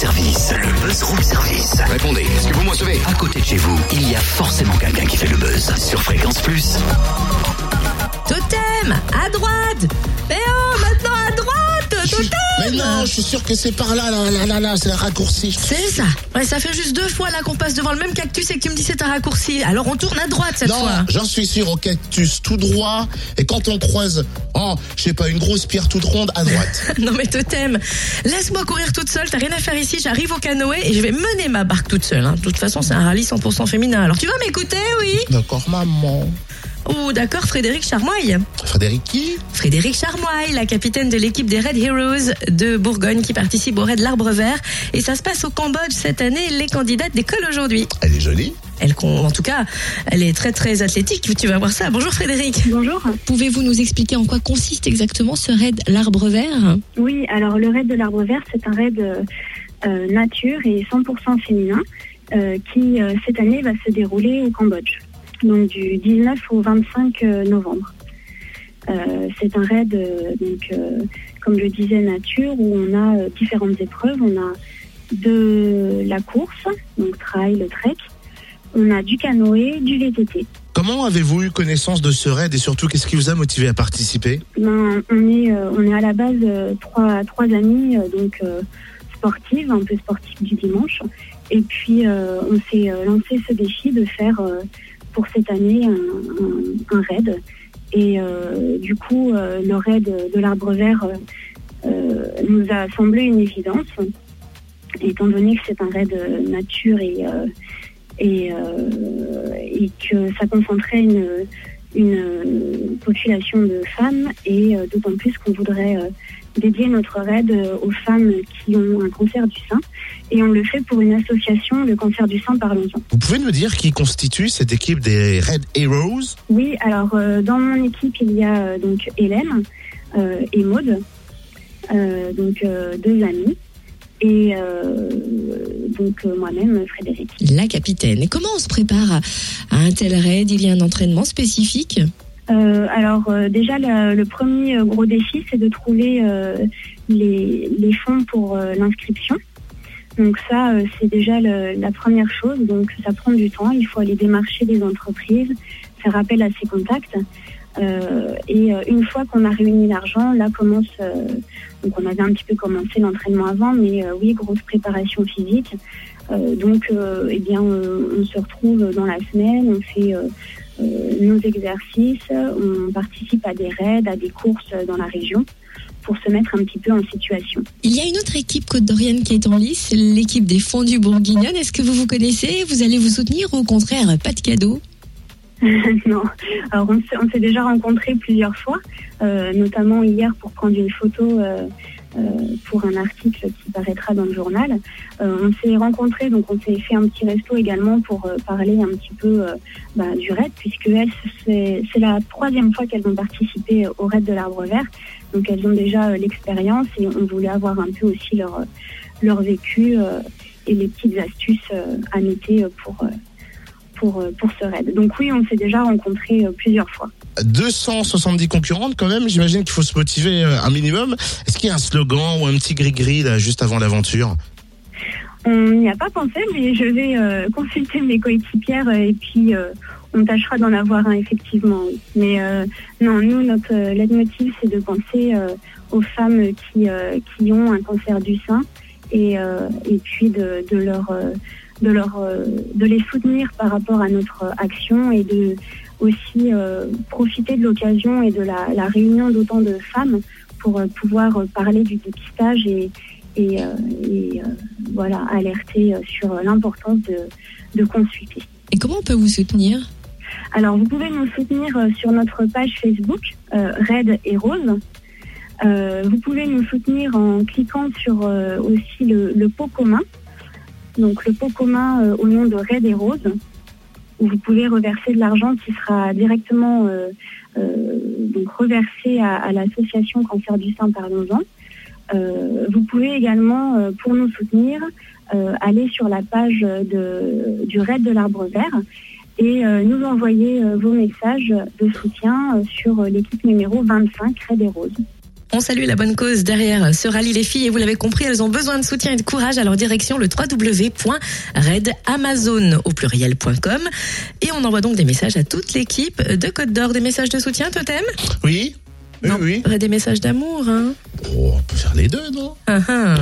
Le buzz room service. Répondez, est-ce que vous me À côté de chez vous, il y a forcément quelqu'un qui fait le buzz. Sur Fréquence Plus. Totem, à droite je suis sûr que c'est par là, là, là, là, là, c'est un raccourci. C'est ça. Ouais, ça fait juste deux fois là qu'on passe devant le même cactus et que tu me dis c'est un raccourci. Alors on tourne à droite cette Non, fois. j'en suis sûr, au cactus tout droit. Et quand on croise, oh, je sais pas, une grosse pierre toute ronde à droite. Non mais Totem, laisse-moi courir toute seule, t'as rien à faire ici, j'arrive au canoë et je vais mener ma barque toute seule. hein. De toute façon c'est un rallye 100% féminin. Alors tu vas m'écouter, oui? D'accord, maman. Oh d'accord, Frédéric Charmoy. Frédéric qui? Frédéric Charmoy, la capitaine de l'équipe des Red Heroes de Bourgogne qui participe au Raid l'Arbre Vert. Et ça se passe au Cambodge cette année. Les candidates décollent aujourd'hui. Elle est jolie. Elle, con- en tout cas, elle est très très athlétique. Tu vas voir ça. Bonjour Frédéric. Bonjour. Pouvez-vous nous expliquer en quoi consiste exactement ce raid l'Arbre Vert? Oui, alors le raid de l'arbre vert, c'est un raid euh, euh, nature et 100% féminin euh, qui euh, cette année va se dérouler au Cambodge, donc du 19 au 25 euh, novembre. Euh, c'est un raid, euh, donc, euh, comme je disais, nature, où on a différentes épreuves. On a de la course, donc trail, le trek. On a du canoë, du VTT. Comment avez-vous eu connaissance de ce raid et surtout qu'est-ce qui vous a motivé à participer? Ben, on est on est à la base trois trois amis donc sportives un peu sportives du dimanche et puis on s'est lancé ce défi de faire pour cette année un, raid. Et euh, du coup euh, le raid de l'arbre vert euh, nous a semblé une évidence étant donné que c'est un raid nature et et, et que ça concentrait une une population de femmes et euh, d'autant plus qu'on voudrait euh, dédier notre raid euh, aux femmes qui ont un cancer du sein. Et on le fait pour une association le cancer du sein parlons-en. Vous pouvez nous dire qui constitue cette équipe des Red Heroes? Oui, alors euh, dans mon équipe il y a euh, donc Hélène euh, et Maude, euh, donc euh, deux amies et euh, donc euh, moi-même Frédéric. La capitaine. Et comment on se prépare à, à un tel raid? Il y a un entraînement spécifique? Euh, alors euh, déjà le, le premier euh, gros défi c'est de trouver euh, les, les fonds pour l'inscription. Donc ça euh, c'est déjà le- la première chose. Donc ça prend du temps. Il faut aller démarcher des entreprises, faire appel à ses contacts. Euh, et euh, une fois qu'on a réuni l'argent, là commence. euh, donc on avait un petit peu commencé l'entraînement avant, mais oui grosse préparation physique. Donc eh bien on se retrouve dans la semaine, on fait nos exercices, on participe à des raids, à des courses dans la région pour se mettre un petit peu en situation. Il y a une autre équipe Côte d'Orienne qui est en lice, l'équipe des fondus bourguignonnes. Est-ce que vous vous connaissez Vous allez vous soutenir ou au contraire, pas de cadeau non, alors on s'est, déjà rencontrés plusieurs fois, euh, notamment hier pour prendre une photo euh, euh, pour un article qui paraîtra dans le journal. On s'est rencontrés, donc on s'est fait un petit resto également pour parler un petit peu bah, du raid, puisque c'est, la troisième fois qu'elles vont participer au raid de l'arbre vert. Donc elles ont déjà l'expérience et on voulait avoir un peu aussi leur, leur vécu et les petites astuces à noter pour, pour, euh, pour ce raid. Donc oui, on s'est déjà rencontrés euh, plusieurs fois. 270 concurrentes quand même, j'imagine qu'il faut se motiver euh, un minimum. Est-ce qu'il y a un slogan ou un petit gris-gris là juste avant l'aventure? On n'y a pas pensé, mais je vais euh, consulter mes coéquipières et puis euh, on tâchera d'en avoir un effectivement. Mais euh, non, nous, notre leitmotiv, c'est de penser aux femmes qui, qui ont un cancer du sein et, et puis de, de leur, de, leur euh, de les soutenir par rapport à notre action et de aussi euh, profiter de l'occasion et de la, la réunion d'autant de femmes pour euh, pouvoir parler du dépistage et, et, et, voilà, alerter sur l'importance de, de consulter. Et comment on peut vous soutenir? Alors, vous pouvez nous soutenir sur notre page Facebook, euh, Red et Rose. Euh, vous pouvez nous soutenir en cliquant sur euh, aussi le, le pot commun. Donc, le pot commun euh, au nom de Red et Rose, où vous pouvez reverser de l'argent qui sera directement euh, euh, reversé à, l'association Cancer du sein Parlons-en. Vous pouvez également, pour nous soutenir, aller sur la page du Raid de l'Arbre Vert et nous envoyer vos messages de soutien sur l'équipe numéro 25 Raid et Rose. On salue la bonne cause derrière ce rallye. Les filles, et vous l'avez compris, elles ont besoin de soutien et de courage. À leur direction, le www.redamazon au pluriel.com. Et on envoie donc des messages à toute l'équipe de Côte d'Or. Des messages de soutien, Totem? Oui Non, oui. Des messages d'amour, hein Oh, on peut faire les deux, non? Ah, ah.